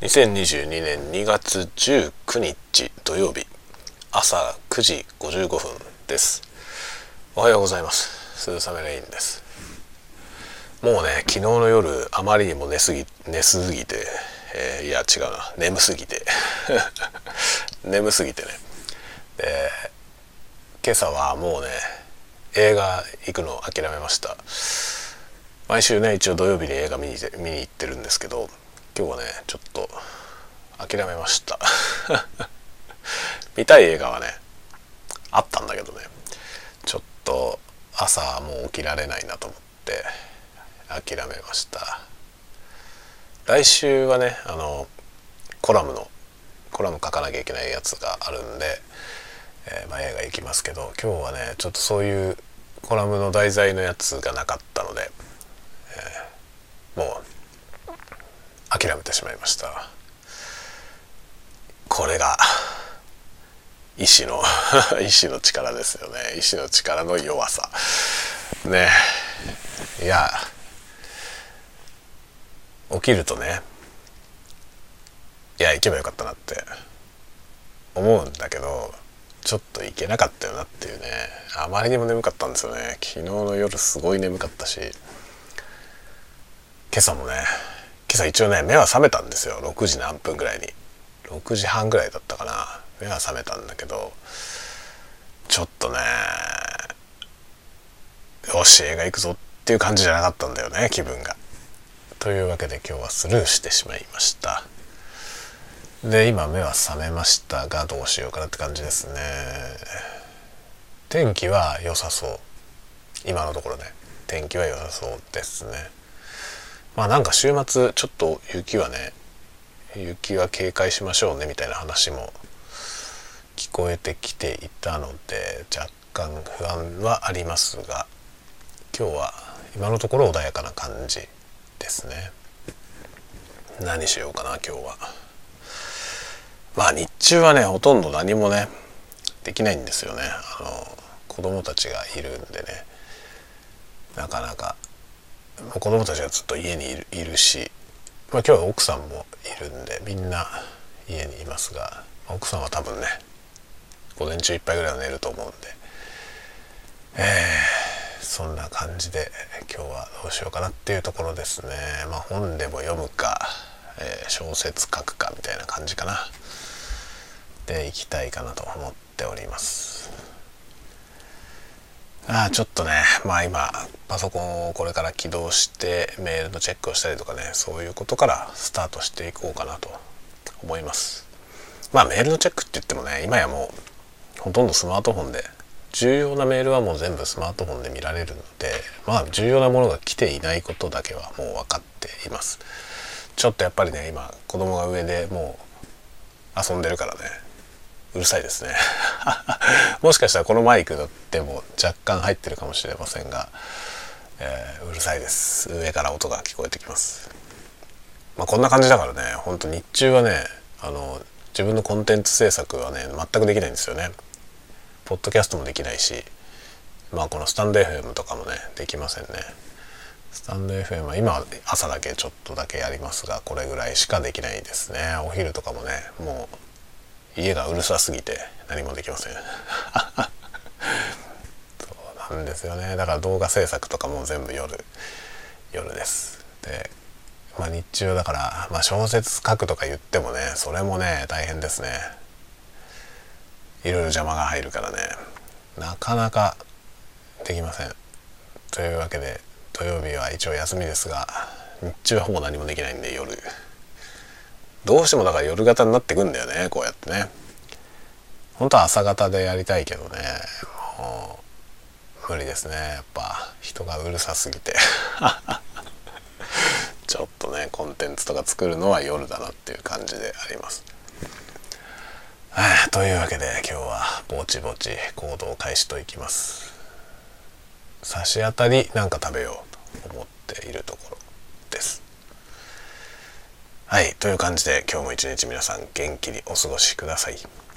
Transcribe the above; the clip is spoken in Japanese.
2022年2月19日土曜日朝9時55分です。おはようございます。鈴雨レインです。もうね昨日の夜あまりにも寝すぎ寝すぎて、えー、いや違うな眠すぎて。眠すぎてね。で今朝はもうね映画行くのを諦めました。毎週ね一応土曜日に映画見に見に行ってるんですけど今日はねちょっと諦めました。見たい映画はねあったんだけどね。ちょっと朝もう起きられないなと思って諦めました。来週はねあのコラムのコラム書かなきゃいけないやつがあるんで、えー、まあ、映画行きますけど今日はねちょっとそういうコラムの題材のやつがなかったので、えー、もう諦めてしまいました。これが意志の 意志の力ですよね。意志の力の弱さ。ね。いや起きるとねいや行けばよかったなって思うんだけどちょっと行けなかったよなっていうね。あまりにも眠かったんですよね。昨日の夜すごい眠かったし今朝もね今朝一応ね目は覚めたんですよ。6時何分ぐらいに。6時半ぐらいだったかな。目は覚めたんだけどちょっとねよし映画行くぞっていう感じじゃなかったんだよね気分が。というわけで今日はスルーしてしまいました。で今目は覚めましたがどうしようかなって感じですね。天気は良さそう。今のところね天気は良さそうですね。まあなんか週末ちょっと雪はね雪は警戒しましょうねみたいな話も聞こえてきていたので若干不安はありますが今日は今のところ穏やかな感じですね。何しようかな今日は。まあ日中はねほとんど何もねできないんですよね。あの子供たちがいるんでね。なかなか子供たちがずっと家にいるし、まあ、今日は奥さんもいるんでみんな家にいますが奥さんは多分ね午前中いっぱいぐらいは寝ると思うんで、えー、そんな感じで今日はどうしようかなっていうところですね。まあ、本でも読むか、えー、小説書くかみたいな感じかな。でいきたいかなと思っております。ああちょっとね。まあ今パソコンをこれから起動してメールのチェックをしたりとかね。そういうことからスタートしていこうかなと思います。まあメールのチェックって言ってもね今やもうほとんどスマートフォンで重要なメールはもう全部スマートフォンで見られるのでまあ重要なものが来ていないことだけはもう分かっています。ちょっとやっぱりね今子供が上でもう遊んでるからね。うるさいですね。もしかしたらこのマイクでも若干入ってるかもしれませんが、えー、うるさいです。上から音が聞こえてきます。まあ、こんな感じだからねほんと日中はねあの自分のコンテンツ制作はね全くできないんですよね。ポッドキャストもできないしまあこのスタンド FM とかもねできませんね。スタンド FM は今朝だけちょっとだけやりますがこれぐらいしかできないですね。お昼とかもねもう家がうるさすぎて何もできません。そうなんですよね。だから動画制作とかも全部夜夜です。でまあ日中だから、まあ、小説書くとか言ってもねそれもね大変ですね。いろいろ邪魔が入るからね。なかなかできません。というわけで土曜日は一応休みですが日中はほぼ何もできないんで夜。どうしてもだから夜型になってくんだよねこうやってね。本当は朝型でやりたいけどね。もう無理ですねやっぱ。人がうるさすぎて。ちょっとねコンテンツとか作るのは夜だなっていう感じであります。というわけで今日はぼちぼち行動開始といきます。差し当たりなんか食べようと思っているところ。はいという感じで今日も一日皆さん元気にお過ごしください。